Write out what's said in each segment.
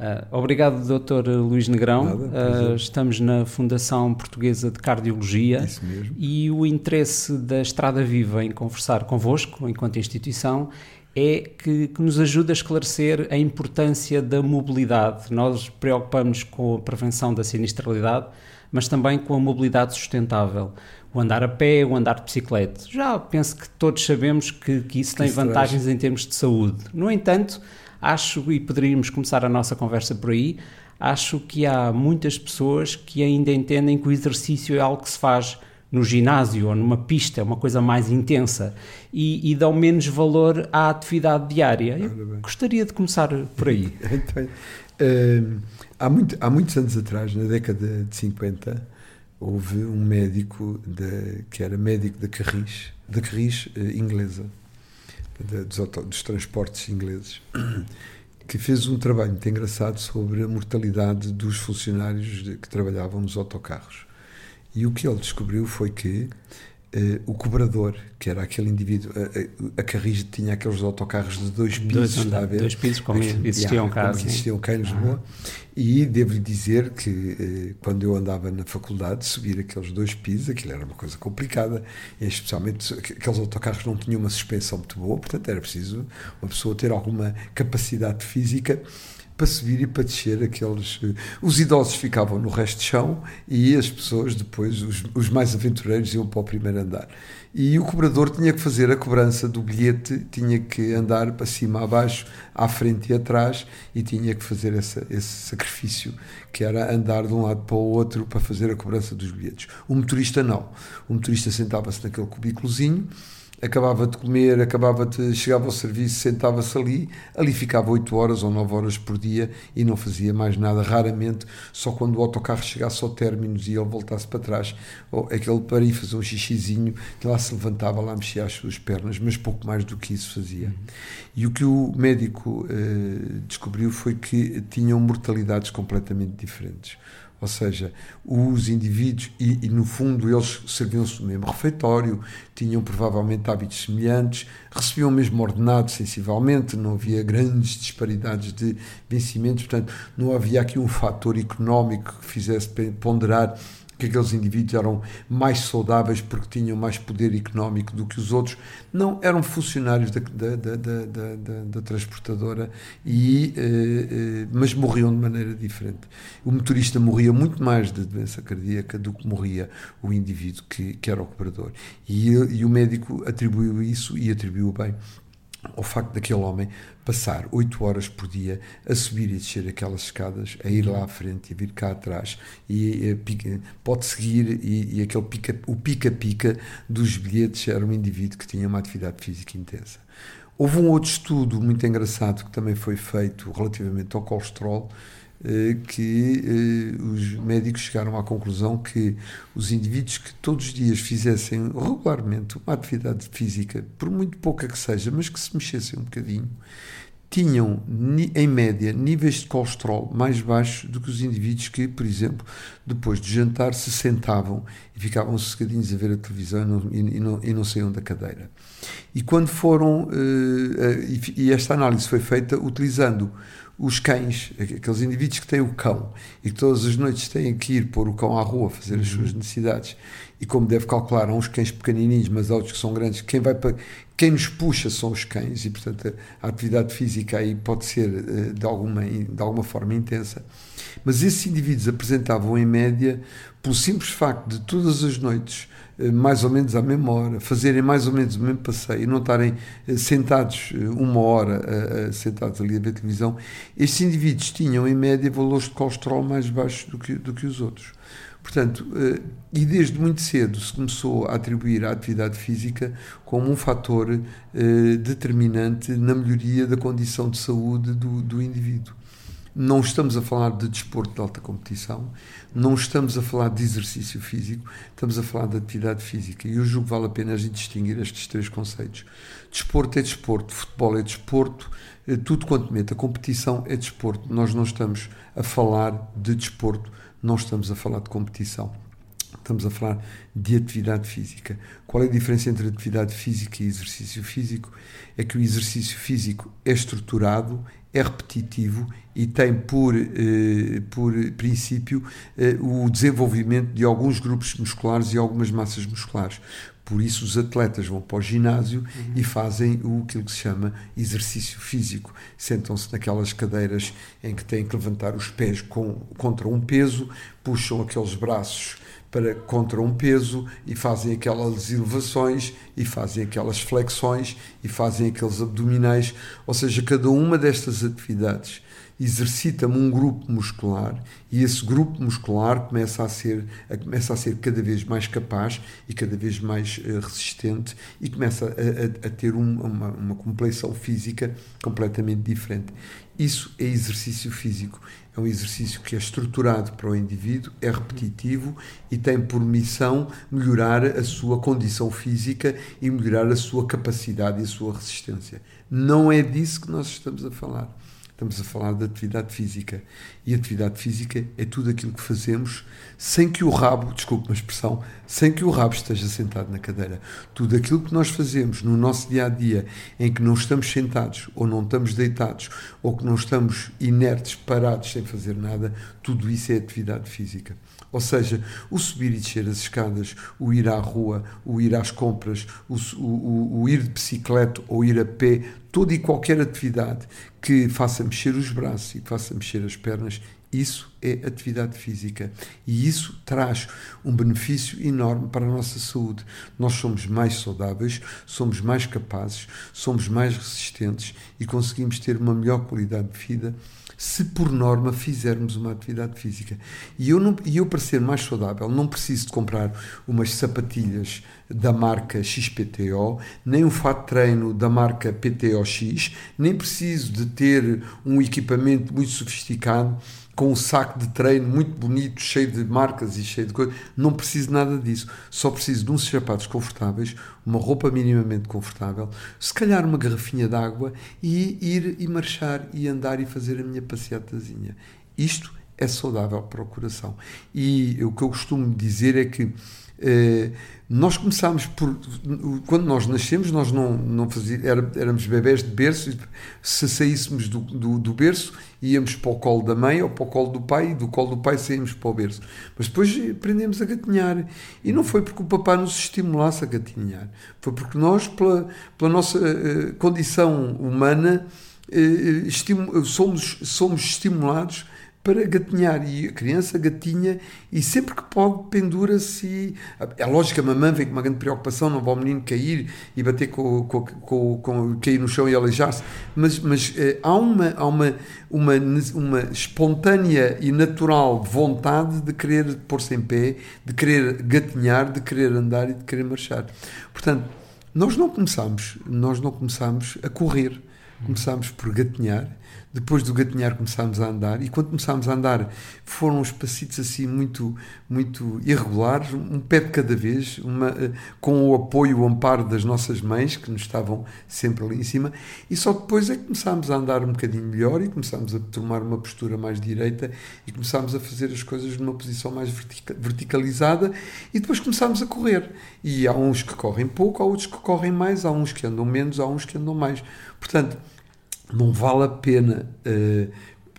Uh, obrigado, Dr. Luís Negrão. Nada, uh, estamos na Fundação Portuguesa de Cardiologia e o interesse da Estrada Viva em conversar convosco, enquanto instituição, é que, que, nos ajuda a esclarecer a importância da mobilidade. Nós preocupamos com a prevenção da sinistralidade, mas também com a mobilidade sustentável. O andar a pé, o andar de bicicleta. Já penso que todos sabemos que, que isso que tem isso vantagens traz. em termos de saúde. No entanto, acho, e poderíamos começar a nossa conversa por aí, acho que há muitas pessoas que ainda entendem que o exercício é algo que se faz no ginásio ou numa pista, é uma coisa mais intensa, e, e dão menos valor à atividade diária. Eu gostaria de começar por aí. então, uh, há, muito, há muitos anos atrás, na década de 50, houve um médico de, que era médico da Carris, da Carris uh, inglesa, dos, dos transportes ingleses, que fez um trabalho muito engraçado sobre a mortalidade dos funcionários que trabalhavam nos autocarros. E o que ele descobriu foi que Uh, o cobrador, que era aquele indivíduo, a, a, Carris tinha aqueles autocarros de dois pisos, dois, a ver? Dois pisos, como Aqui, existiam cá. Como existiam cá em Lisboa. E devo-lhe dizer que uh, quando eu andava na faculdade, subir aqueles dois pisos, aquilo era uma coisa complicada, especialmente aqueles autocarros não tinham uma suspensão muito boa, portanto era preciso uma pessoa ter alguma capacidade física para subir e para descer aqueles. Eh, os idosos ficavam no resto de chão e as pessoas depois, os, os mais aventureiros, iam para o primeiro andar. E o cobrador tinha que fazer a cobrança do bilhete, tinha que andar para cima, abaixo, à frente e atrás e tinha que fazer essa, esse sacrifício, que era andar de um lado para o outro para fazer a cobrança dos bilhetes. O motorista não. O motorista sentava-se naquele cubículozinho acabava de comer, acabava de chegava ao serviço, sentava-se ali, ali ficava 8 horas ou 9 horas por dia e não fazia mais nada, raramente, só quando o autocarro chegasse ao término e ele voltasse para trás, ou aquele para ir fazer um xixizinho, lá se levantava, lá mexia as suas pernas, mas pouco mais do que isso fazia. E o que o médico eh, descobriu foi que tinham mortalidades completamente diferentes. Ou seja, os indivíduos, e, e no fundo eles serviam-se do mesmo refeitório, tinham provavelmente hábitos semelhantes, recebiam o mesmo ordenado sensivelmente, não havia grandes disparidades de vencimentos, portanto, não havia aqui um fator económico que fizesse ponderar que aqueles indivíduos eram mais saudáveis porque tinham mais poder económico do que os outros. Não, eram funcionários da, da, da, da, da transportadora, e, eh, eh, mas morriam de maneira diferente. O motorista morria muito mais de doença cardíaca do que morria o indivíduo que, que era o operador. E, e o médico atribuiu isso e atribuiu bem ao facto daquele homem passar oito horas por dia a subir e descer aquelas escadas, a ir lá à frente e a vir cá atrás, e, e pode seguir, e, e aquele pica, o pica-pica dos bilhetes era um indivíduo que tinha uma atividade física intensa. Houve um outro estudo muito engraçado que também foi feito relativamente ao colesterol, eh, que eh, os médicos chegaram à conclusão que os indivíduos que todos os dias fizessem regularmente uma atividade física, por muito pouca que seja, mas que se mexessem um bocadinho, tinham, em média, níveis de colesterol mais baixos do que os indivíduos que, por exemplo, depois de jantar, se sentavam e ficavam sossegadinhos a ver a televisão e não, e não, e não saíam da cadeira. E quando foram, uh, e esta análise foi feita utilizando os cães, aqueles indivíduos que têm o cão e que todas as noites têm que ir pôr o cão à rua fazer as suas uhum. necessidades e como deve calcular, há uns cães pequenininhos, mas há outros que são grandes, quem vai para quem nos puxa são os cães e portanto a atividade física aí pode ser eh, de alguma de alguma forma intensa. Mas esses indivíduos apresentavam em média pelo simples facto de todas as noites mais ou menos à mesma hora, fazerem mais ou menos o mesmo passeio não estarem eh, sentados eh, uma hora sentados ali a ver televisão, estes indivíduos tinham em média valores de colesterol mais baixos do que, do que os outros. Portanto, e desde muito cedo se começou a atribuir a atividade física como um fator determinante na melhoria da condição de saúde do, do indivíduo. Não estamos a falar de desporto de alta competição, não estamos a falar de exercício físico, estamos a falar de atividade física. E eu julgo que vale a pena a gente distinguir estes três conceitos. Desporto é desporto, futebol é desporto, eh, tudo quanto meta competição é desporto. Nós não estamos a falar de desporto, não estamos a falar de competição. estamos a falar de atividade física. Qual é a diferença entre atividade física e exercício físico? É que o exercício físico é estruturado, é repetitivo e tem por, eh, por princípio eh, o desenvolvimento de alguns grupos musculares e algumas massas musculares. Por isso, os atletas vão para o ginásio uhum. e fazem o que se chama exercício físico. Sentam-se naquelas cadeiras em que têm que levantar os pés com, contra um peso, puxam aqueles braços para contra um peso e fazem aquelas elevações e fazem aquelas flexões e fazem aqueles abdominais, ou seja, cada uma destas atividades exercita-me um grupo muscular e esse grupo muscular começa a ser começa a ser cada vez mais capaz e cada vez mais uh, resistente e começa a, a, a ter um, uma, uma complexão física completamente diferente. Isso é exercício físico. É um exercício que é estruturado para o indivíduo, é repetitivo e tem por missão melhorar a sua condição física e melhorar a sua capacidade e a sua resistência. Não é disso que nós estamos a falar. Estamos a falar de atividade física. E atividade física é tudo aquilo que fazemos sem que o rabo, desculpe uma expressão, sem que o rabo esteja sentado na cadeira. Tudo aquilo que nós fazemos no nosso dia a dia, em que não estamos sentados, ou não estamos deitados, ou que não estamos inertes, parados, sem fazer nada, tudo isso é atividade física. Ou seja, o subir e descer as escadas, o ir à rua, o ir às compras, o, o, o ir de bicicleta ou ir a pé, toda e qualquer atividade que faça mexer os braços e que faça mexer as pernas, isso é atividade física e isso traz um benefício enorme para a nossa saúde. Nós somos mais saudáveis, somos mais capazes, somos mais resistentes e conseguimos ter uma melhor qualidade de vida se por norma fizermos uma atividade física. E eu, não, e eu para ser mais saudável, não preciso de comprar umas sapatilhas da marca XPTO, nem um fato de treino da marca PTOX, nem preciso de ter um equipamento muito sofisticado com um saco de treino muito bonito, cheio de marcas e cheio de coisas. Não preciso nada disso. Só preciso de uns sapatos confortáveis, uma roupa minimamente confortável, se calhar uma garrafinha de água e ir e marchar e andar e fazer a minha passeatazinha. Isto é saudável para o coração. E o que eu costumo dizer é que eh, nós começámos por. Quando nós nascemos, nós não, não fazíamos. Era, éramos bebés de berço, se saíssemos do, do, do, berço, íamos para o colo da mãe ou para o colo do pai, e do colo do pai saímos para o berço. Mas depois aprendemos a gatinhar. E não foi porque o papai nos estimulasse a gatinhar, foi porque nós, pela, pela nossa uh, condição humana, uh, somos, somos estimulados para gatinhar. E a criança gatinha e sempre que pode pendura-se. É lógico que a mamãe vem com uma grande preocupação, não vai o menino cair e bater com, com, com, com cair no chão e aleijar-se, mas, mas eh, há, uma, há uma, uma, uma espontânea e natural vontade de querer pôr-se em pé, de querer gatinhar, de querer andar e de querer marchar. Portanto, nós não começamos, nós não começamos a correr, começamos por gatinhar depois do gatinhar começámos a andar e quando começámos a andar foram uns passitos assim muito muito irregulares, um pé de cada vez, uma, eh, com o apoio, o amparo das nossas mães que nos estavam sempre ali em cima e só depois é que começámos a andar um bocadinho melhor e começámos a tomar uma postura mais direita e começámos a fazer as coisas numa posição mais verticalizada e depois começámos a correr e há uns que correm pouco, há outros que correm mais, há uns que andam menos, há uns que andam mais. Portanto, não vale a pena uh,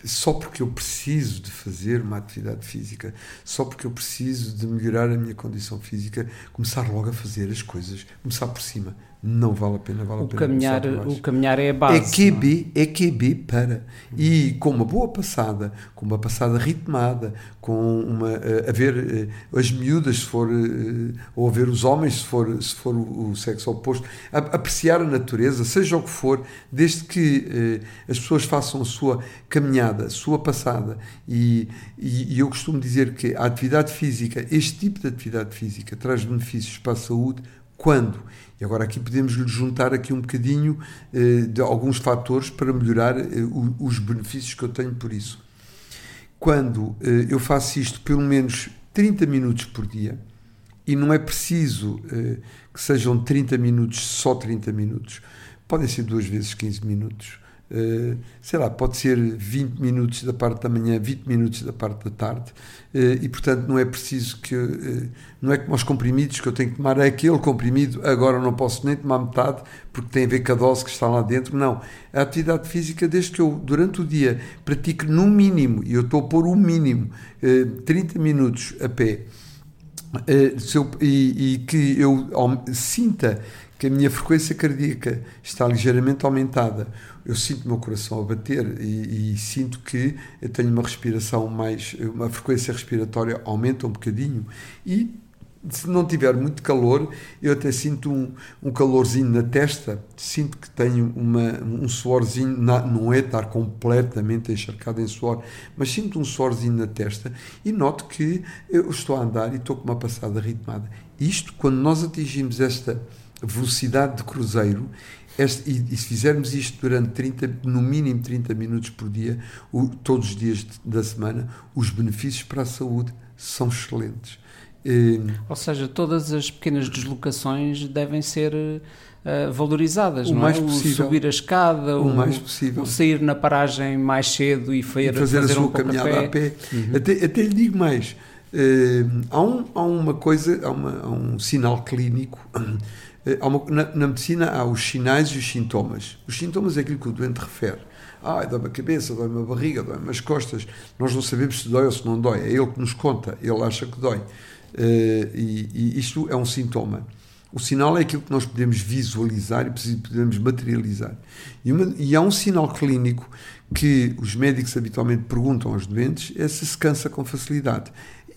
só porque eu preciso de fazer uma atividade física, só porque eu preciso de melhorar a minha condição física, começar logo a fazer as coisas, começar por cima não vale a pena, vale o a pena. Caminhar, o caminhar é a base. É QB, é? QB para. E com uma boa passada, com uma passada ritmada, com uma. Uh, a ver uh, as miúdas, se for. Uh, ou a ver os homens, se for, se for o, o sexo oposto, a, apreciar a natureza, seja o que for, desde que as pessoas façam a sua caminhada, a sua passada. E, e, e eu costumo dizer que a atividade física, este tipo de atividade física, traz benefícios para a saúde quando? E agora aqui podemos juntar aqui um bocadinho eh, de alguns fatores para melhorar eh, os benefícios que eu tenho por isso. Quando eh, eu faço isto pelo menos 30 minutos por dia, e não é preciso eh, que sejam 30 minutos, só 30 minutos, podem ser duas vezes 15 minutos, sei lá, pode ser 20 minutos da parte da manhã, 20 minutos da parte da tarde, uh, e portanto não é preciso que, uh, não é como os comprimidos que eu tenho que tomar aquele comprimido, agora não posso nem tomar metade porque tem a ver com a dose que está lá dentro, não. A atividade física, desde que eu durante o dia pratique no mínimo, e eu estou a pôr o mínimo, 30 minutos a pé, e que eu sinta que a minha frequência cardíaca está ligeiramente aumentada, eu sinto o meu coração a bater e, e, sinto que eu tenho uma respiração mais, uma frequência respiratória aumenta um bocadinho. E se não tiver muito calor, eu até sinto um, um calorzinho na testa, sinto que tenho uma, um suorzinho, na, não é estar completamente encharcado em suor, mas sinto um suorzinho na testa e noto que eu estou a andar e estou com uma passada ritmada. Isto, quando nós atingimos esta velocidade de cruzeiro, este, e, e, se fizermos isto durante 30, no mínimo 30 minutos por dia, o, todos os dias de, da semana, os benefícios para a saúde são excelentes. E, Ou seja, todas as pequenas deslocações devem ser uh, valorizadas, o não mais é? Possível, o subir a escada, o, o, mais possível. o sair na paragem mais cedo e, fazer, e fazer, fazer a sua um caminhada a pé. Uhum. Até, até lhe digo mais. Uh, há, um, há uma coisa, há, uma, há um sinal clínico na, na, medicina há os sinais e os sintomas. Os sintomas é aquilo que o doente refere. Ah, dói-me a cabeça, dói-me a barriga, dói-me as costas. Nós não sabemos se dói ou se não dói. É ele que nos conta, ele acha que dói. Uh, e, e, isto é um sintoma. O sinal é aquilo que nós podemos visualizar e podemos materializar. E, uma, e há um sinal clínico que os médicos habitualmente perguntam aos doentes é se se cansa com facilidade.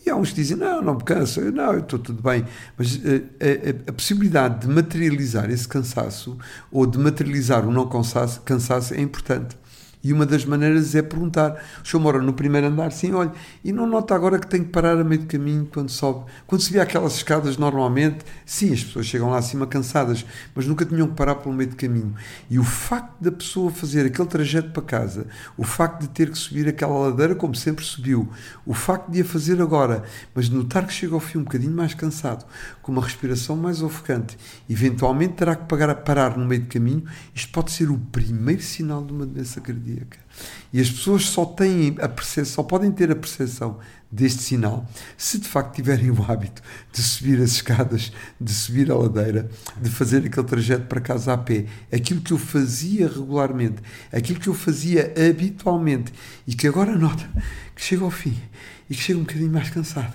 E há uns que dizem, não, não me canso, eu, não, eu estou tudo bem. Mas a, a, possibilidade de materializar esse cansaço ou de materializar o não cansaço, cansaço é importante. E uma das maneiras é perguntar: o senhor mora no primeiro andar? Sim, olha, e não nota agora que tem que parar a meio do caminho quando sobe? Quando vê aquelas escadas normalmente, sim, as pessoas chegam lá acima cansadas, mas nunca tinham que parar pelo meio do caminho. E o facto da pessoa fazer aquele trajeto para casa, o facto de ter que subir aquela ladeira como sempre subiu, o facto de a fazer agora, mas notar que chega ao fim um bocadinho mais cansado, com uma respiração mais ofegante, eventualmente terá que pagar a parar no meio do caminho, isto pode ser o primeiro sinal de uma doença cardíaca. E as pessoas só têm a percepção, só podem ter a percepção deste sinal se de facto tiverem o hábito de subir as escadas, de subir a ladeira, de fazer aquele trajeto para casa a pé. Aquilo que eu fazia regularmente, aquilo que eu fazia habitualmente e que agora nota que chega ao fim e que chega um bocadinho mais cansado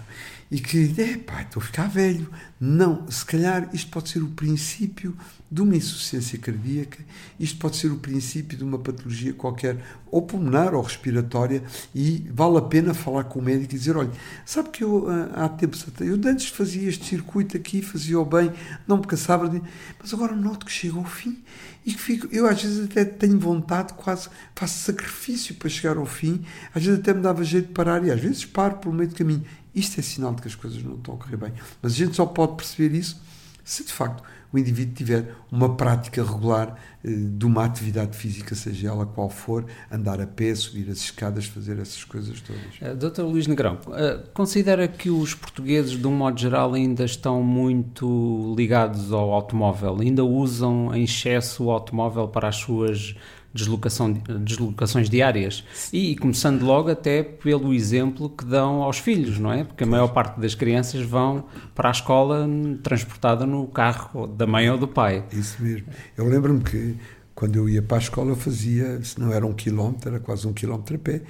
e que, é pá, estou a ficar velho. Não, se calhar isto pode ser o princípio de uma insuficiência cardíaca, isto pode ser o princípio de uma patologia qualquer, ou pulmonar ou respiratória, e vale a pena falar com o médico e dizer: olha, sabe que eu ah, há tempos eu antes fazia este circuito aqui, fazia-o bem, não me cansava, de... mas agora noto que chega ao fim e que fico, eu às vezes até tenho vontade, quase faço sacrifício para chegar ao fim, às vezes até me dava jeito de parar e às vezes paro pelo meio do caminho. Isto é sinal de que as coisas não estão a correr bem. Mas a gente só pode perceber isso se de facto o indivíduo tiver uma prática regular eh, de uma atividade física, seja ela qual for, andar a pé, subir as escadas, fazer essas coisas todas. Uh, Doutor Luís Negrão, uh, considera que os portugueses, de um modo geral, ainda estão muito ligados ao automóvel, ainda usam em excesso o automóvel para as suas deslocação, deslocações diárias. E, começando logo até pelo exemplo que dão aos filhos, não é? Porque a maior parte das crianças vão para a escola transportada no carro da mãe ou do pai. Isso mesmo. Eu lembro-me que quando eu ia para a escola eu fazia, se não era um quilómetro, era quase um quilómetro a pé,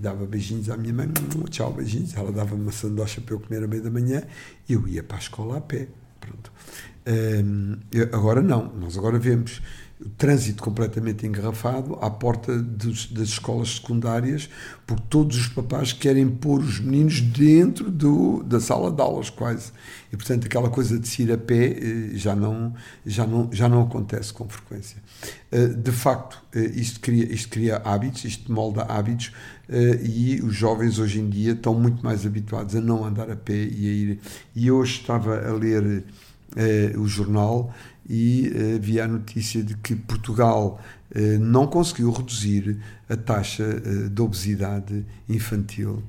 dava beijinhos à minha mãe, tchau, beijinhos, ela dava-me uma sandocha para eu comer à meia da manhã, e eu ia para a escola a pé, pronto. Um, agora não, nós agora vemos o trânsito completamente engarrafado à porta dos, das escolas secundárias, porque todos os papás querem pôr os meninos dentro do, da sala de aulas, quase. E, portanto, aquela coisa de se ir a pé eh, já não, já não, já não acontece com frequência. Eh, de facto, eh, isto cria, isto cria hábitos, isto molda hábitos, e os jovens hoje em dia estão muito mais habituados a não andar a pé e a ir. E hoje estava a ler o jornal e havia a notícia de que Portugal uh, não conseguiu reduzir a taxa uh, de obesidade infantil.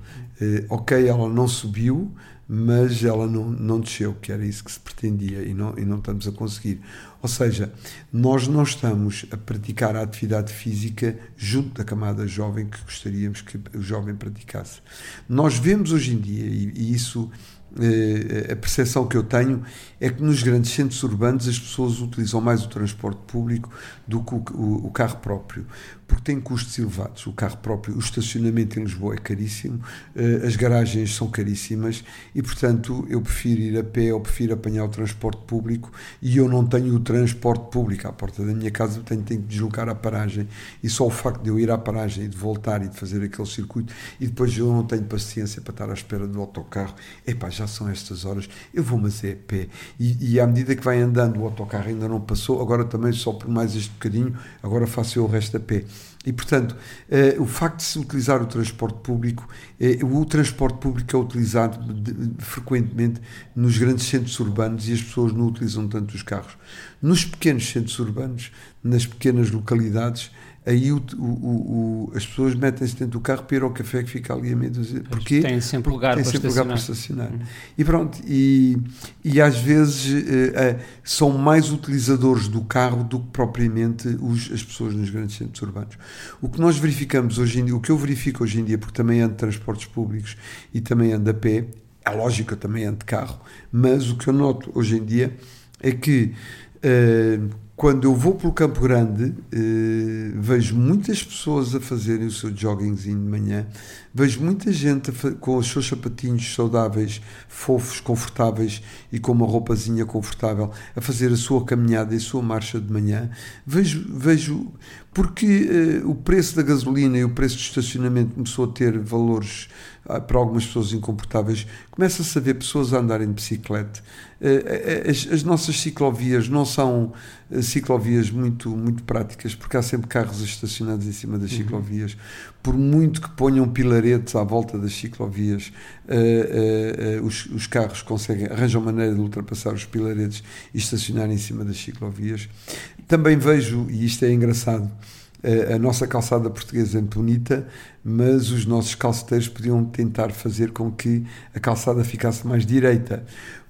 ok, ela não subiu, mas ela não, não desceu, que era isso que se pretendia e não, e não estamos a conseguir. Ou seja, nós não estamos a praticar a atividade física junto da camada jovem que gostaríamos que o jovem praticasse. Nós vemos hoje em dia, e, e isso eh, a percepção que eu tenho é que nos grandes centros urbanos as pessoas utilizam mais o transporte público do que o, carro próprio porque tem custos elevados. O carro próprio, o estacionamento em Lisboa é caríssimo, eh, as garagens são caríssimas e, portanto, eu prefiro ir a pé ou prefiro apanhar o transporte público e eu não tenho o transporte público à porta da minha casa, tenho, tenho que deslocar à paragem e só o facto de eu ir à paragem e de voltar e de fazer aquele circuito e depois eu não tenho paciência para estar à espera do autocarro, epá, já são estas horas, eu vou mas é pé e, e à medida que vai andando o autocarro ainda não passou, agora também só por mais este bocadinho, agora faço eu o resto a pé. E, portanto, eh, o facto de se utilizar o transporte público, eh, o transporte público é utilizado de, de, frequentemente nos grandes centros urbanos e as pessoas não utilizam tanto os carros. Nos pequenos centros urbanos, nas pequenas localidades, aí o, o, o, as pessoas metem-se dentro do carro para ir ao café que fica ali a meio dúzia. Porque tem sempre lugar, tem para, sempre estacionar. lugar para estacionar. Uhum. E pronto, e, e às vezes uh, uh, são mais utilizadores do carro do que propriamente os, as pessoas nos grandes centros urbanos. O que nós verificamos hoje em dia, o que eu verifico hoje em dia, porque também ando de transportes públicos e também ando a pé, é lógico, eu também ando de carro, mas o que eu noto hoje em dia é que uh, quando eu vou pelo Campo Grande, eh, vejo muitas pessoas a fazerem o seu joggingzinho de manhã, vejo muita gente com os seus sapatinhos saudáveis, fofos, confortáveis e com uma roupazinha confortável a fazer a sua caminhada e a sua marcha de manhã. Vejo, vejo porque eh, o preço da gasolina e o preço do estacionamento começou a ter valores para algumas pessoas incomportáveis, começa-se a ver pessoas a andarem de bicicleta. Eh, eh, as, as, nossas ciclovias não são eh, ciclovias muito, muito práticas, porque há sempre carros estacionados em cima das uhum. ciclovias. Por muito que ponham pilaretes à volta das ciclovias, uh, uh, uh, os, os, carros conseguem, arranjam maneira de ultrapassar os pilaretes e estacionar em cima das ciclovias. Também vejo, e isto é engraçado, a nossa calçada portuguesa é muito bonita, mas os nossos calceteiros podiam tentar fazer com que a calçada ficasse mais direita,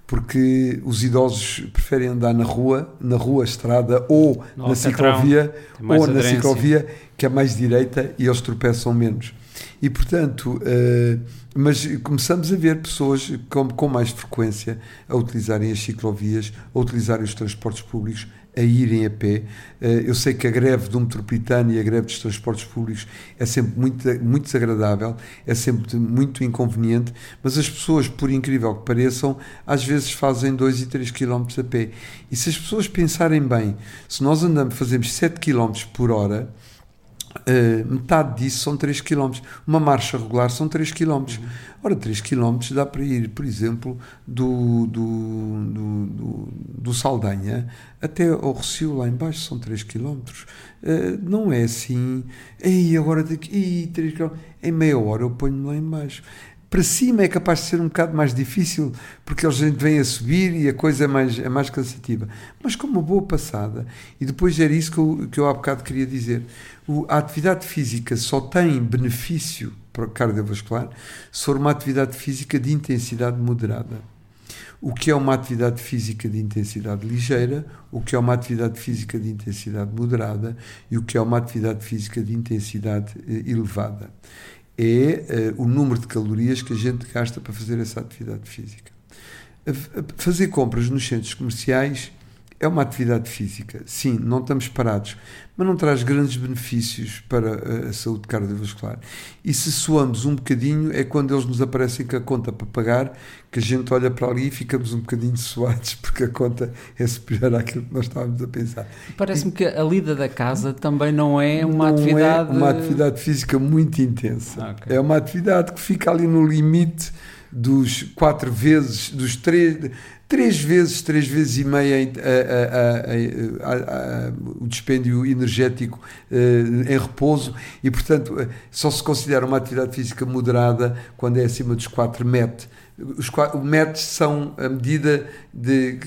porque os idosos preferem andar na rua, na rua, estrada ou no na ciclovia, ou na ciclovia que é mais direita e eles tropeçam menos. E portanto, uh, mas começamos a ver pessoas com, com mais frequência a utilizarem as ciclovias, a utilizarem os transportes públicos, a irem a pé. Eh, eu sei que a greve do metropolitano e a greve dos transportes públicos é sempre muito, muito desagradável, é sempre muito inconveniente, mas as pessoas, por incrível que pareçam, às vezes fazem 2 e 3 km a pé. E se as pessoas pensarem bem, se nós andamos, fazemos 7 km por hora, Uh, metade disso são 3 km. Uma marcha regular são 3 km. Uhum. Ora, 3 km dá para ir, por exemplo, do, do, do, do, do Saldanha até ao Recio, lá embaixo, são 3 km. Uh, não é assim, ei, agora daqui, 3 km. Em meia hora eu ponho-me lá embaixo. Para cima é capaz de ser um bocado mais difícil, porque a gente vem a subir e a coisa é mais, é mais cansativa. Mas com uma boa passada, e depois era isso que eu, que eu há bocado queria dizer, a atividade física só tem benefício para o cardiovascular se for uma atividade física de intensidade moderada. O que é uma atividade física de intensidade ligeira, o que é uma atividade física de intensidade moderada e o que é uma atividade física de intensidade eh, elevada é uh, o número de calorias que a gente gasta para fazer essa atividade física. fazer compras nos centros comerciais é uma atividade física, sim, não estamos parados, mas não traz grandes benefícios para a saúde cardiovascular. E se suamos um bocadinho, é quando eles nos aparecem com a conta para pagar, que a gente olha para ali e ficamos um bocadinho suados, porque a conta é superior àquilo que nós estávamos a pensar. Parece-me que a lida da casa também não é uma não atividade. É uma atividade física muito intensa. Ah, okay. É uma atividade que fica ali no limite dos quatro vezes, dos três, três vezes, três vezes e meia a, a, a, o dispêndio energético em repouso e, portanto, só se considera uma atividade física moderada quando é acima dos 4 MET. Os MET são a medida de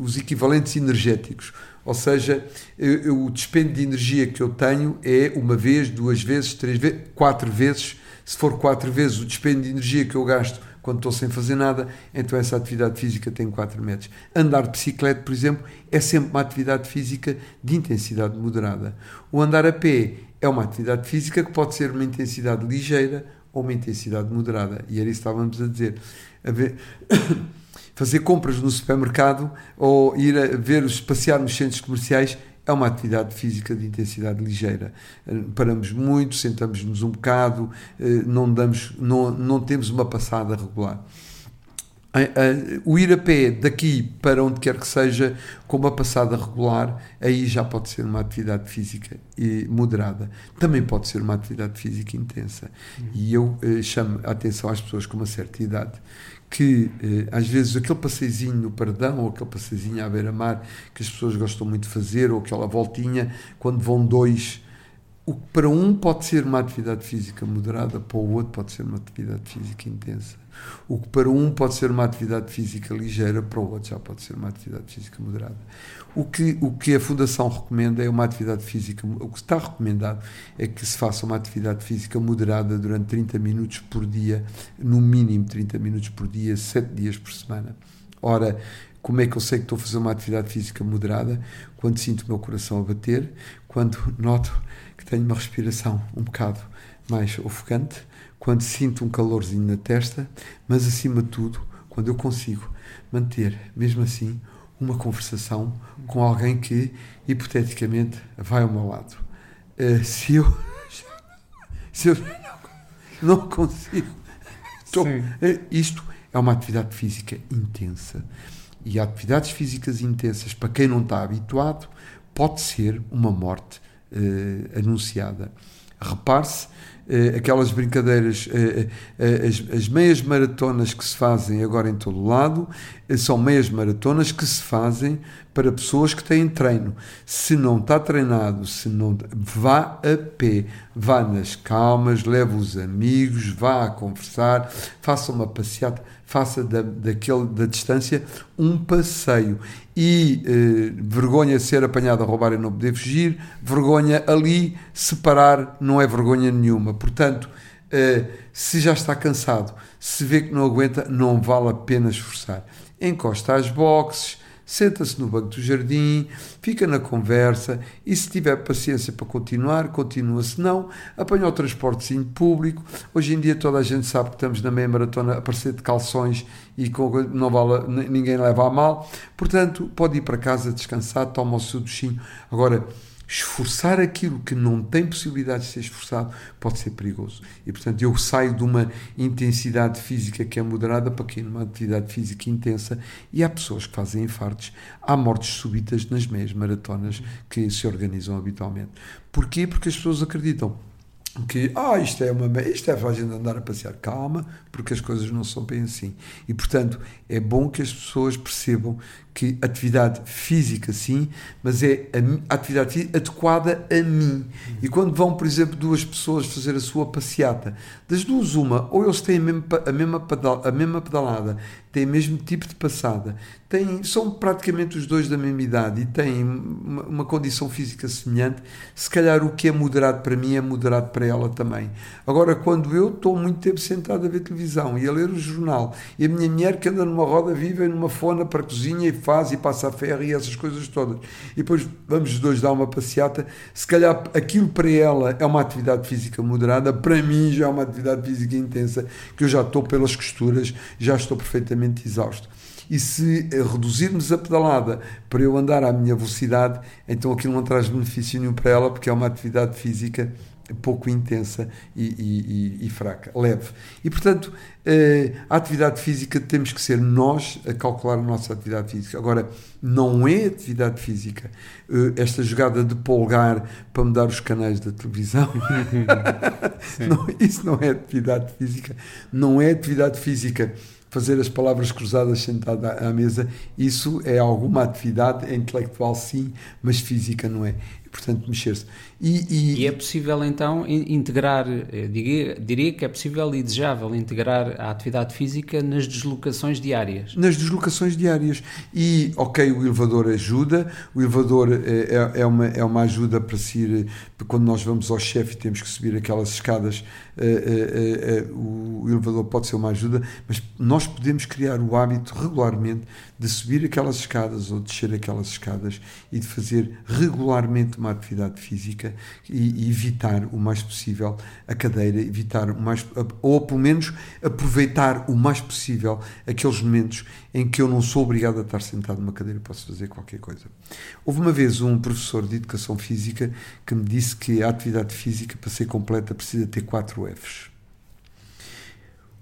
os equivalentes energéticos. Ou seja, eu, eu, o dispêndio de energia que eu tenho é uma vez, duas vezes, três vezes, quatro vezes. Se for quatro vezes o dispêndio de energia que eu gasto quando estou sem fazer nada, então essa atividade física tem 4 metros. Andar de bicicleta, por exemplo, é sempre uma atividade física de intensidade moderada. O andar a pé é uma atividade física que pode ser uma intensidade ligeira ou uma intensidade moderada. E era isso que estávamos a dizer. A ver... fazer compras no supermercado ou ir a ver, passear nos centros comerciais é uma atividade física de intensidade ligeira. Eh, paramos muito, sentamos-nos um bocado, eh, não, damos, não, não temos uma passada regular. Eh, o ir a pé daqui para onde quer que seja, com uma passada regular, aí já pode ser uma atividade física moderada. Também pode ser uma atividade física intensa. E eu chamo a atenção às pessoas com uma certa idade que eh, às vezes aquele passeizinho no Pardão ou aquele passeizinho à beira-mar que as pessoas gostam muito de fazer ou aquela voltinha quando vão dois o que para um pode ser uma atividade física moderada para o outro pode ser uma atividade física intensa o que para um pode ser uma atividade física ligeira para o outro já pode ser uma atividade física moderada o que, o que a Fundação recomenda é uma atividade física, o que está recomendado é que se faça uma atividade física moderada durante 30 minutos por dia, no mínimo 30 minutos por dia, 7 dias por semana. Ora, como é que eu sei que estou a fazer uma atividade física moderada? Quando sinto o meu coração a bater, quando noto que tenho uma respiração um bocado mais ofegante, quando sinto um calorzinho na testa, mas acima de tudo, quando eu consigo manter, mesmo assim, uma conversação com alguém que, hipoteticamente, vai ao meu lado. Uh, se eu, se eu não consigo, estou, isto é uma atividade física intensa. E atividades físicas intensas, para quem não está habituado, pode ser uma morte uh, anunciada. Repare-se aquelas brincadeiras, eh, eh, as, as, meias maratonas que se fazem agora em todo o lado, são meias maratonas que se fazem para pessoas que têm treino. Se não está treinado, se não vá a pé, vá nas calmas, leve os amigos, vá a conversar, faça uma passeata, faça da, daquele, da distância um passeio. E eh, vergonha ser apanhado a roubar e não poder fugir, vergonha ali separar não é vergonha nenhuma. Portanto, eh, se já está cansado, se vê que não aguenta, não vale a pena esforçar. Encosta às boxes, senta-se no banco do jardim, fica na conversa e se tiver paciência para continuar, continua. Se não, apanha o transporte público. Hoje em dia toda a gente sabe que estamos na meia maratona a aparecer de calções e com, não vale, ninguém leva a mal. Portanto, pode ir para casa descansar, toma o seu duchinho. Agora, esforçar aquilo que não tem possibilidade de ser esforçado pode ser perigoso. E, portanto, eu saio de uma intensidade física que é moderada para quem numa atividade física intensa e há pessoas que fazem infartos, há mortes súbitas nas meias maratonas que se organizam habitualmente. Porquê? Porque as pessoas acreditam que ah, isto é uma isto é a gente andar a passear calma porque as coisas não são bem assim e portanto é bom que as pessoas percebam que atividade física sim, mas é a, atividade adequada a mim. E quando vão, por exemplo, duas pessoas fazer a sua passeata, das duas uma, ou eles têm a mesma, a mesma, pedal, a mesma pedalada, têm o mesmo tipo de passada, têm, são praticamente os dois da mesma idade e têm uma, uma condição física semelhante, se calhar o que é moderado para mim é moderado para ela também. Agora, quando eu estou muito tempo sentado a ver televisão e a ler o jornal, e a minha mulher que anda numa roda viva e numa fona para a cozinha e faz e passa a ferro e essas coisas todas. E depois vamos os dois dar uma passeata. Se calhar aquilo para ela é uma atividade física moderada, para mim já é uma atividade física intensa, que eu já estou pelas costuras, já estou perfeitamente exausto. E se reduzirmos a pedalada para eu andar à minha velocidade, então aquilo não traz benefício nenhum para ela, porque é uma atividade física pouco intensa e, e, e, fraca, leve. E, portanto, eh, a atividade física temos que ser nós a calcular a nossa atividade física. Agora, não é atividade física eh, esta jogada de polgar para mudar os canais da televisão. não, isso não é atividade física. Não é atividade física fazer as palavras cruzadas sentado à mesa, isso é alguma atividade intelectual, sim, mas física não é portanto, mexer-se. E, e, e, é possível então integrar, eh, diria, diria, que é possível e desejável integrar a atividade física nas deslocações diárias. Nas deslocações diárias. E, ok, o elevador ajuda, o elevador é, é, é uma, é uma ajuda para se ir, quando nós vamos ao chefe e temos que subir aquelas escadas, é, é, o elevador pode ser uma ajuda, mas nós podemos criar o hábito regularmente de subir aquelas escadas ou descer aquelas escadas e de fazer regularmente uma atividade física e, e evitar o mais possível a cadeira, evitar o mais, ou pelo menos aproveitar o mais possível aqueles momentos em que eu não sou obrigado a estar sentado numa cadeira, posso fazer qualquer coisa. Houve uma vez um professor de educação física que me disse que a atividade física, para ser completa, precisa ter quatro Fs.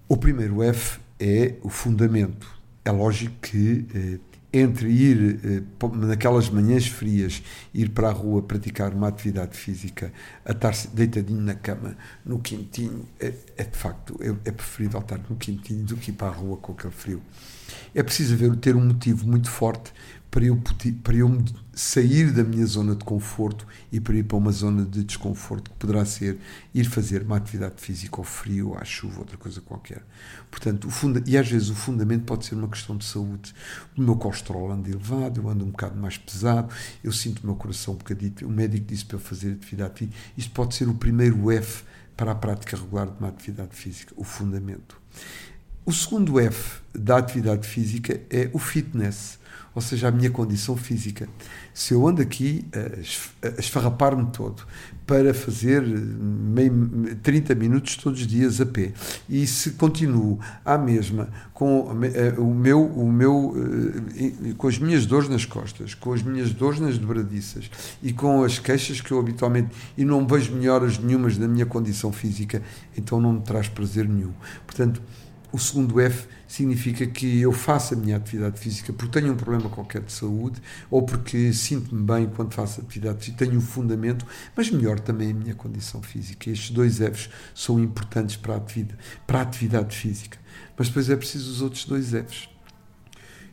O primeiro F é o fundamento. É lógico que eh, entre ir eh, naquelas manhãs frias, ir para a rua praticar uma atividade física, a estar deitadinho na cama, no quentinho, é, é de facto, é, é, preferível estar no quentinho do que ir para a rua com aquele frio. É preciso haver, ter um motivo muito forte para eu, para eu sair da minha zona de conforto e para ir para uma zona de desconforto, que poderá ser ir fazer uma atividade física ao frio, à chuva, outra coisa qualquer. Portanto, e às vezes o fundamento pode ser uma questão de saúde. O meu colesterol anda elevado, eu ando um bocado mais pesado, eu sinto o meu coração um bocadinho. O médico disse para eu fazer atividade física. Isto pode ser o primeiro F para a prática regular de uma atividade física, o fundamento. O segundo F da atividade física é o fitness ou seja, a minha condição física. Se eu ando aqui a esfarrapar-me todo para fazer meio, 30 minutos todos os dias a pé e se continuo à mesma com eh, o meu, o meu, eh, com as minhas dores nas costas, com as minhas dores nas dobradiças e com as queixas que eu habitualmente e não vejo melhoras nenhumas da minha condição física, então não me traz prazer nenhum. Portanto, o segundo F significa que eu faço a minha atividade física porque tenho um problema qualquer de saúde ou porque sinto-me bem quando faço atividade física, tenho um fundamento, mas melhor também a minha condição física. Estes dois Fs são importantes para a atividade, para a atividade física. Mas depois é preciso os outros dois Fs.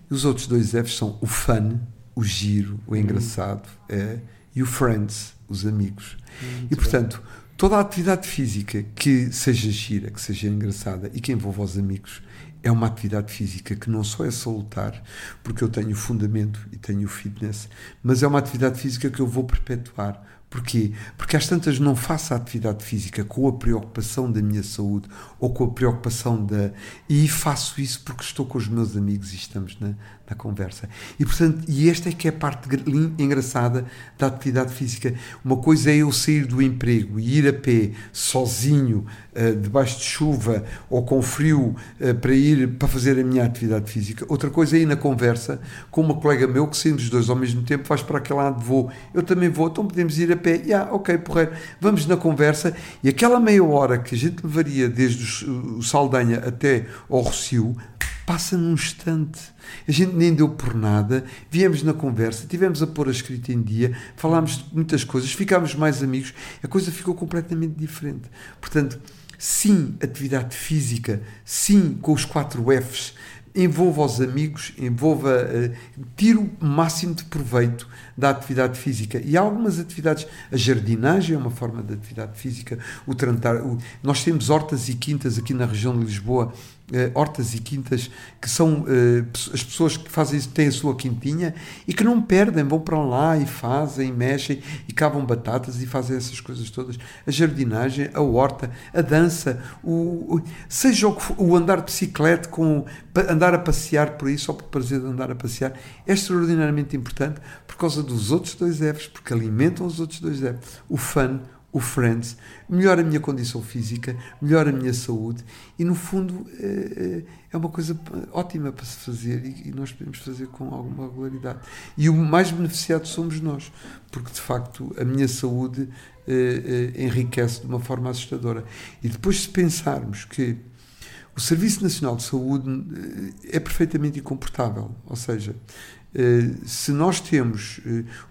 E os outros dois Fs são o fun, o giro, o engraçado, é, e o friends, os amigos. Muito e portanto, bem Toda a atividade física que seja gira, que seja engraçada e que envolva os amigos é uma atividade física que não só é salutar, porque eu tenho fundamento e tenho fitness, mas é uma atividade física que eu vou perpetuar. Porquê? Porque às tantas não faço a atividade física com a preocupação da minha saúde ou com a preocupação da. E faço isso porque estou com os meus amigos e estamos na, na conversa. E portanto, e esta é que é a parte engraçada da atividade física. Uma coisa é eu sair do emprego e ir a pé, sozinho, uh, debaixo de chuva ou com frio, uh, para ir para fazer a minha atividade física. Outra coisa é ir na conversa com uma colega meu que saímos dois ao mesmo tempo, vais para aquele lado, vou, eu também vou, então podemos ir a pé. Yeah, ok, porreiro, vamos na conversa e aquela meia hora que a gente levaria desde o Saldanha até ao Rocio passa num instante. A gente nem deu por nada, viemos na conversa, tivemos a pôr a escrita em dia, falámos de muitas coisas, ficámos mais amigos, a coisa ficou completamente diferente. Portanto, sim, atividade física, sim, com os quatro Fs, envolva os amigos, envolva, uh, tire o máximo de proveito da atividade física. E há algumas atividades, a jardinagem é uma forma de atividade física, o trantar, o, nós temos hortas e quintas aqui na região de Lisboa hortas e quintas que são uh, as pessoas que fazem isso têm a sua quintinha e que não perdem, vão para lá e fazem, mexem e cavam batatas e fazem essas coisas todas. A jardinagem, a horta, a dança, o, o seja o, o, andar de bicicleta, com, andar a passear por aí, só por prazer de andar a passear, é extraordinariamente importante por causa dos outros dois Fs, porque alimentam os outros dois Fs. O fun, o Friends, melhora a minha condição física, melhora a minha saúde e, no fundo, é, é uma coisa ótima para se fazer e, nós podemos fazer com alguma regularidade. E o mais beneficiado somos nós, porque de facto a minha saúde eh, eh, enriquece de uma forma assustadora. E depois, se pensarmos que o Serviço Nacional de Saúde é perfeitamente incomportável, ou seja, se nós temos.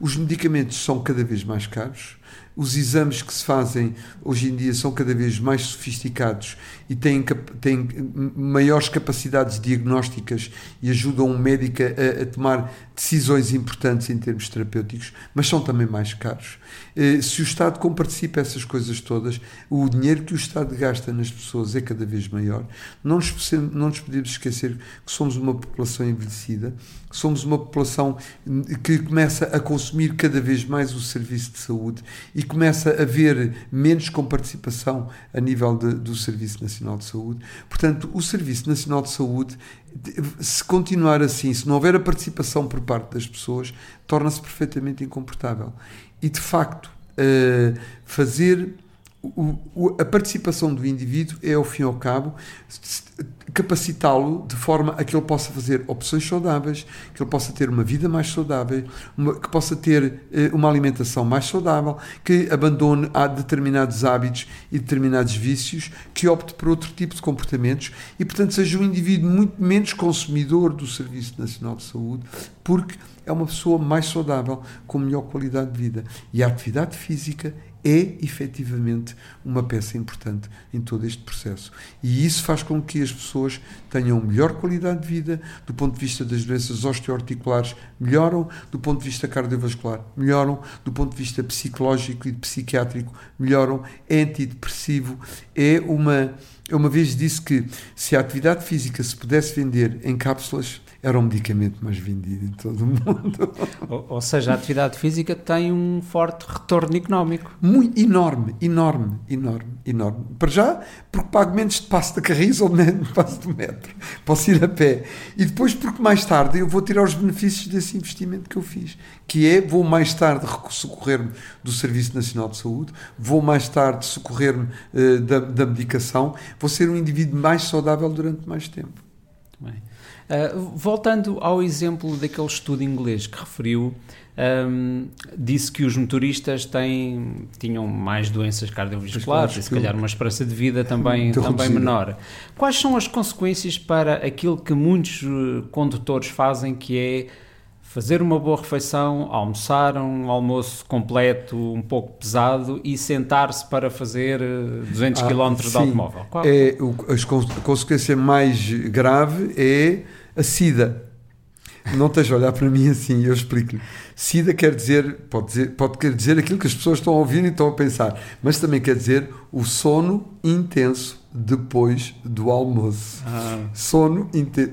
Os medicamentos são cada vez mais caros, os exames que se fazem hoje em dia são cada vez mais sofisticados e têm, têm maiores capacidades diagnósticas e ajudam o médico a, a, tomar decisões importantes em termos terapêuticos, mas são também mais caros. Eh, se o Estado comparticipa essas coisas todas, o dinheiro que o Estado gasta nas pessoas é cada vez maior. Não nos, não nos podemos esquecer que somos uma população envelhecida, somos uma população que começa a consumir cada vez mais o serviço de saúde e começa a haver menos comparticipação a nível de, do Serviço Nacional de Saúde. Portanto, o Serviço Nacional de Saúde, se continuar assim, se não houver a participação por parte das pessoas, torna-se perfeitamente incomportável. E, de facto, uh, fazer o, o, a participação do indivíduo é, ao fim e ao cabo, capacitá-lo de forma a que ele possa fazer opções saudáveis, que ele possa ter uma vida mais saudável, uma, que possa ter eh, uma alimentação mais saudável, que abandone a determinados hábitos e determinados vícios, que opte por outro tipo de comportamentos e, portanto, seja um indivíduo muito menos consumidor do Serviço Nacional de Saúde, porque é uma pessoa mais saudável, com melhor qualidade de vida. E a atividade física é efetivamente uma peça importante em todo este processo. E isso faz com que as pessoas tenham melhor qualidade de vida, do ponto de vista das doenças osteoarticulares, melhoram, do ponto de vista cardiovascular, melhoram, do ponto de vista psicológico e psiquiátrico, melhoram, é antidepressivo, é uma. Eu uma vez disse que se a atividade física se pudesse vender em cápsulas, era um medicamento mais vendido em todo o mundo. Ou, ou seja, a atividade física tem um forte retorno económico. Muito, enorme, enorme, enorme, enorme. Para já, porque pago menos de passo da carris ou menos de passo do metro. Posso ir a pé. E depois porque mais tarde eu vou tirar os benefícios desse investimento que eu fiz. Que é, vou mais tarde socorrer-me do Serviço Nacional de Saúde, vou mais tarde socorrer-me uh, da, da medicação, vou ser um indivíduo mais saudável durante mais tempo. Bem. Uh, voltando ao exemplo daquele estudo inglês que referiu, um, disse que os motoristas têm, tinham mais doenças cardiovasculares e se calhar uma esperança de vida também, também menor. Quais são as consequências para aquilo que muitos eh, condutores fazem, que é fazer uma boa refeição, almoçar um almoço completo, um pouco pesado e sentar-se para fazer 200 ah, km de automóvel? Qual? É, o, a consequência mais grave é a SIDA. Não esteja a olhar para mim assim, eu explico-lhe. SIDA quer dizer pode, dizer, pode querer dizer aquilo que as pessoas estão a ouvir e estão a pensar, mas também quer dizer o sono intenso depois do almoço. Ah. Sono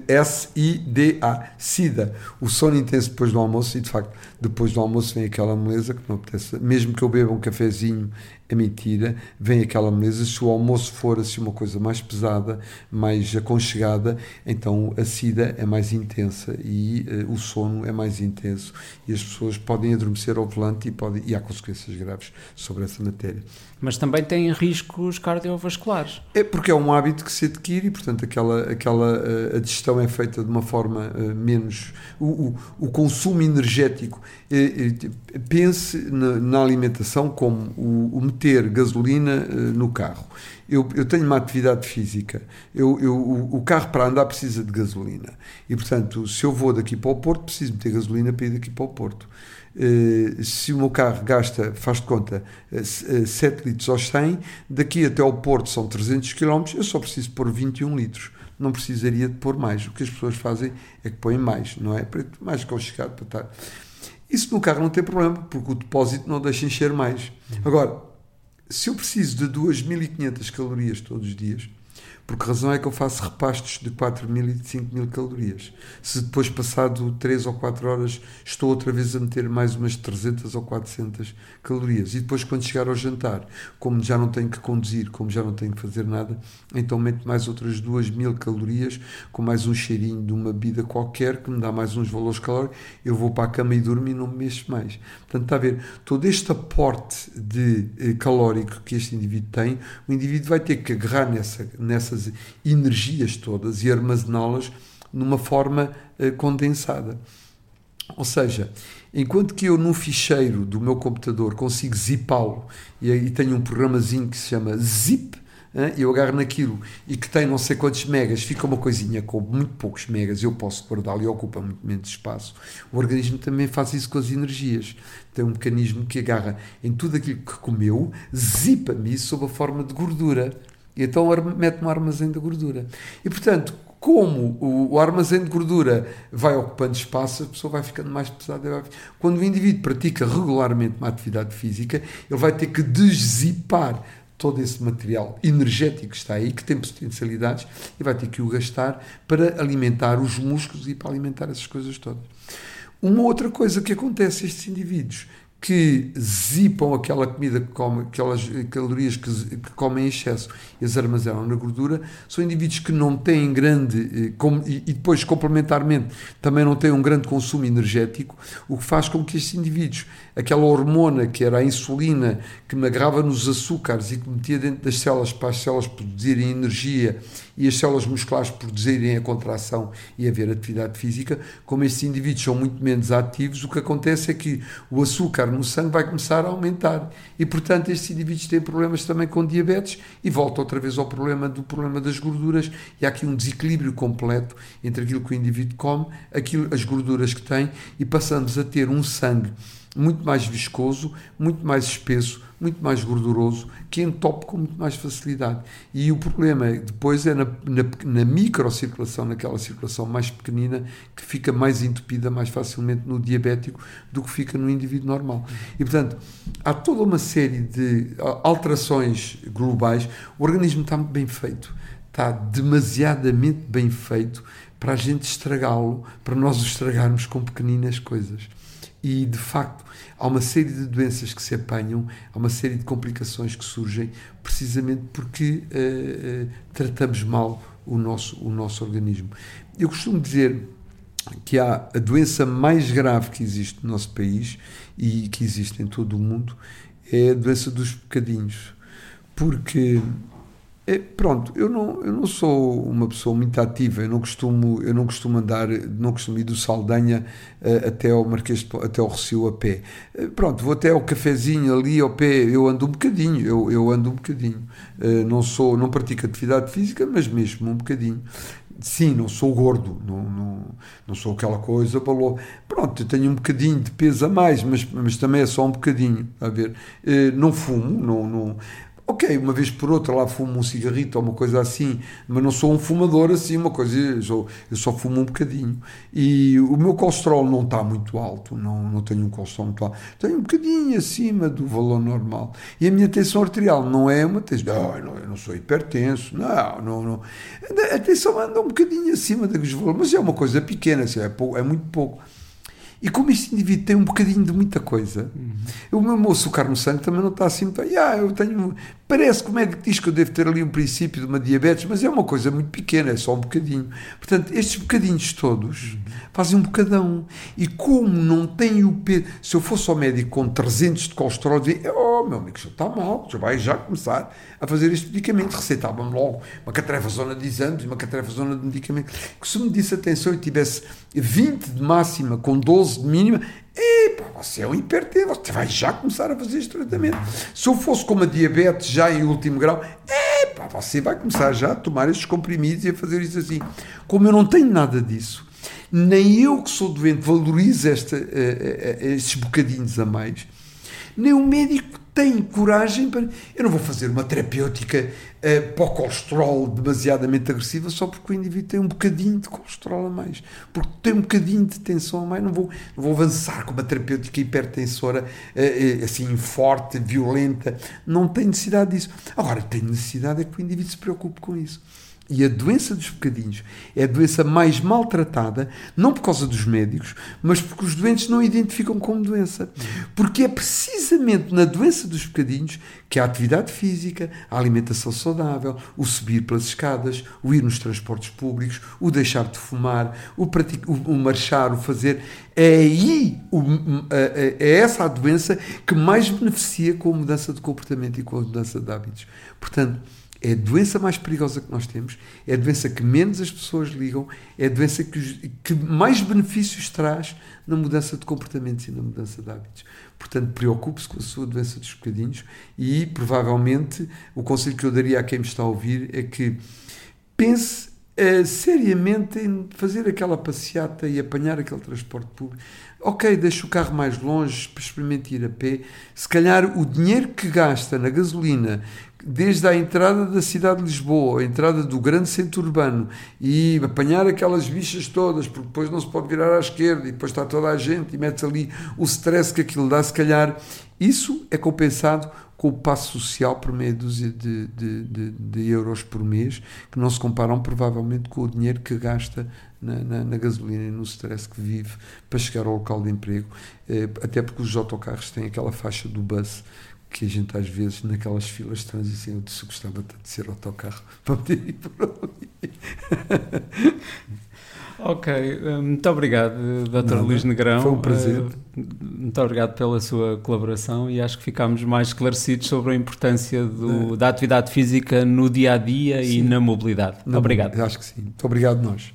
S-I-D-A, SIDA. O sono intenso depois do almoço, e de facto, depois do almoço vem aquela moleza que não apetece. Mesmo que eu beba um cafezinho, é mentira, vem aquela moleza. Se o almoço for assim uma coisa mais pesada, mais aconchegada, então a SIDA é mais intensa e uh, o sono é mais intenso e as pessoas podem adormecer ao volante e, podem, e há consequências graves sobre essa matéria. Mas também têm riscos cardiovasculares. É porque é um hábito que se adquire e, portanto, aquela, aquela, a digestão é feita de uma forma uh, menos. O, o, o, consumo energético. Uh, pense na, na, alimentação como o, o meter gasolina no carro. Eu, eu, tenho uma atividade física, eu, eu, o, carro para andar precisa de gasolina. E, portanto, se eu vou daqui para o Porto, preciso meter gasolina para ir daqui para o Porto. Uh, se o meu carro gasta, faz de conta, uh, 7 litros aos 100, daqui até ao Porto são 300 km, eu só preciso pôr 21 litros. Não precisaria de pôr mais. O que as pessoas fazem é que põem mais, não é? Para mais aconchegado para estar. Isso no carro não tem problema, porque o depósito não deixa encher mais. Agora, se eu preciso de 2.500 calorias todos os dias, Por que razão é que eu faço repastos de 4 mil e de 5 mil calorias? Se depois, passado 3 ou 4 horas, estou outra vez a meter mais umas 300 ou 400 calorias. E depois, quando chegar ao jantar, como já não tenho que conduzir, como já não tenho que fazer nada, então meto mais outras 2 mil calorias, com mais um cheirinho de uma bebida qualquer, que me dá mais uns valores calóricos, eu vou para a cama e durmo e não me mexo mais. Portanto, está a ver, todo este aporte de eh, calórico que este indivíduo tem, o indivíduo vai ter que agarrar nessa, nessas energias todas e armazená-las numa forma eh, condensada. Ou seja, enquanto que eu num ficheiro do meu computador consigo zipá-lo e aí tenho um programazinho que se chama Zip, eu agarro naquilo e que tem não sei quantos megas, fica uma coisinha com muito poucos megas, eu posso guardá-lo e ocupa muito menos espaço. O organismo também faz isso com as energias. Tem um mecanismo que agarra em tudo aquilo que comeu, zipa-me sob a forma de gordura. E então mete no armazém da gordura. E portanto, como o, armazém de gordura vai ocupando espaço, a pessoa vai ficando mais pesada. Quando o indivíduo pratica regularmente uma atividade física, ele vai ter que deszipar todo esse material energético que está aí, que tem potencialidades, e vai ter que o gastar para alimentar os músculos e para alimentar essas coisas todas. Uma outra coisa que acontece a estes indivíduos que zipam aquela comida que comem, aquelas calorias que, que, comem em excesso. E as armazenam na gordura, são indivíduos que não têm grande, eh, e, depois complementarmente também não têm um grande consumo energético, o que faz com que estes indivíduos, aquela hormona que era a insulina, que me agarrava nos açúcares e que metia dentro das células para as células produzirem energia e as células musculares produzirem a contração e haver atividade física, como estes indivíduos são muito menos ativos, o que acontece é que o açúcar no sangue vai começar a aumentar. E, portanto, estes indivíduos têm problemas também com diabetes e volta outra vez ao problema do problema das gorduras. E há aqui um desequilíbrio completo entre aquilo que o indivíduo come, aquilo, as gorduras que tem, e passamos a ter um sangue muito mais viscoso, muito mais espesso, muito mais gorduroso, que entope com muito mais facilidade. E o problema depois é na, na, na microcirculação, naquela circulação mais pequenina, que fica mais entupida mais facilmente no diabético do que fica no indivíduo normal. E, portanto, há toda uma série de alterações globais. O organismo está muito bem feito, está demasiadamente bem feito para a gente estragá-lo, para nós o estragarmos com pequeninas coisas. E, de facto, há uma série de doenças que se apanham, há uma série de complicações que surgem, precisamente porque uh, uh, tratamos mal o nosso, o nosso organismo. Eu costumo dizer que há a doença mais grave que existe no nosso país e que existe em todo o mundo é a doença dos bocadinhos. Porque é, pronto, eu não, eu não sou uma pessoa muito ativa, eu não costumo, eu não costumo andar, não costumo ir do Saldanha uh, até ao Marquês, até ao Recio a pé. Uh, pronto, vou até ao cafezinho ali ao pé, eu ando um bocadinho, eu, eu ando um bocadinho. Uh, não sou, não pratico atividade física, mas mesmo um bocadinho. Sim, não sou gordo, não, não, não sou aquela coisa, balou. Pronto, eu tenho um bocadinho de peso a mais, mas, mas também é só um bocadinho, a ver. não fumo, não, não Ok, uma vez por outra lá fumo um cigarrito ou uma coisa assim, mas não sou um fumador assim, uma coisa, eu eu só fumo um bocadinho. E o meu colesterol não está muito alto, não, não tenho um colesterol muito alto, tenho um bocadinho acima do valor normal. E a minha tensão arterial não é uma tensão, não, eu não sou hipertenso, não, não, não. A tensão anda um bocadinho acima dos valores, mas é uma coisa pequena, assim, é, pouco, é muito pouco. E como este indivíduo tem um bocadinho de muita coisa, uhum. o meu açúcar no sangue também não está assim muito. Ah, eu tenho. Parece que o médico diz que eu devo ter ali um princípio de uma diabetes, mas é uma coisa muito pequena, é só um bocadinho. Portanto, estes bocadinhos todos uhum. fazem um bocadão. E como não tem o peso. Se eu fosse ao médico com 300 de colesterol, dizia: Oh, meu amigo, já está mal, já vai já começar a fazer este medicamento. Receitava-me logo uma catrefa zona de exames, uma catrefa zona de medicamento. Que se me disse atenção e tivesse 20 de máxima com 12 de mínima, epa, você é um hipertenso, você vai já começar a fazer este tratamento. Se eu fosse com uma diabetes já em último grau, epa, você vai começar já a tomar estes comprimidos e a fazer isso assim. Como eu não tenho nada disso, nem eu que sou doente valorizo esta, uh, uh, estes bocadinhos a mais, nem o médico tem coragem para. Eu não vou fazer uma terapêutica uh, para o colesterol demasiadamente agressiva só porque o indivíduo tem um bocadinho de colesterol a mais, porque tem um bocadinho de tensão a mais. Não vou, não vou avançar com uma terapêutica hipertensora uh, assim forte, violenta. Não tem necessidade disso. Agora, tem necessidade é que o indivíduo se preocupe com isso. E a doença dos bocadinhos é a doença mais maltratada, não por causa dos médicos, mas porque os doentes não a identificam como doença. Porque é precisamente na doença dos bocadinhos que a atividade física, a alimentação saudável, o subir pelas escadas, o ir nos transportes públicos, o deixar de fumar, o, praticar, o, o marchar, o fazer, é aí o, é essa a doença que mais beneficia com a mudança de comportamento e com a mudança de hábitos. Portanto, é a doença mais perigosa que nós temos, é a doença que menos as pessoas ligam, é a doença que, que mais benefícios traz na mudança de comportamentos e na mudança de hábitos. Portanto, preocupe-se com a sua doença dos bocadinhos e, provavelmente, o conselho que eu daria a quem me está a ouvir é que pense uh, seriamente em fazer aquela passeata e apanhar aquele transporte público. Ok, deixe o carro mais longe, experimente ir a pé. Se calhar o dinheiro que gasta na gasolina, desde a entrada da cidade de Lisboa, a entrada do grande centro urbano e apanhar aquelas bichas todas, porque depois não se pode virar à esquerda e depois está toda a gente e mete ali o stress que aquilo dá, se calhar isso é compensado com o passo social por meia dúzia de, de, de, de, euros por mês, que não se comparam provavelmente com o dinheiro que gasta na, na, na, gasolina e no stress que vive para chegar ao local de emprego, eh, até porque os autocarros têm aquela faixa do bus que a gente às vezes naquelas filas de trânsito eu disse, gostava tanto de ser autocarro para poder ir por ali. ok, eh, muito obrigado, Dr. Luís Negrão. Foi um prazer. Eh, muito obrigado pela sua colaboração e acho que ficámos mais esclarecidos sobre a importância do, da atividade física no dia a dia sim. e na mobilidade. Na obrigado. Acho que sim. Muito obrigado, nós.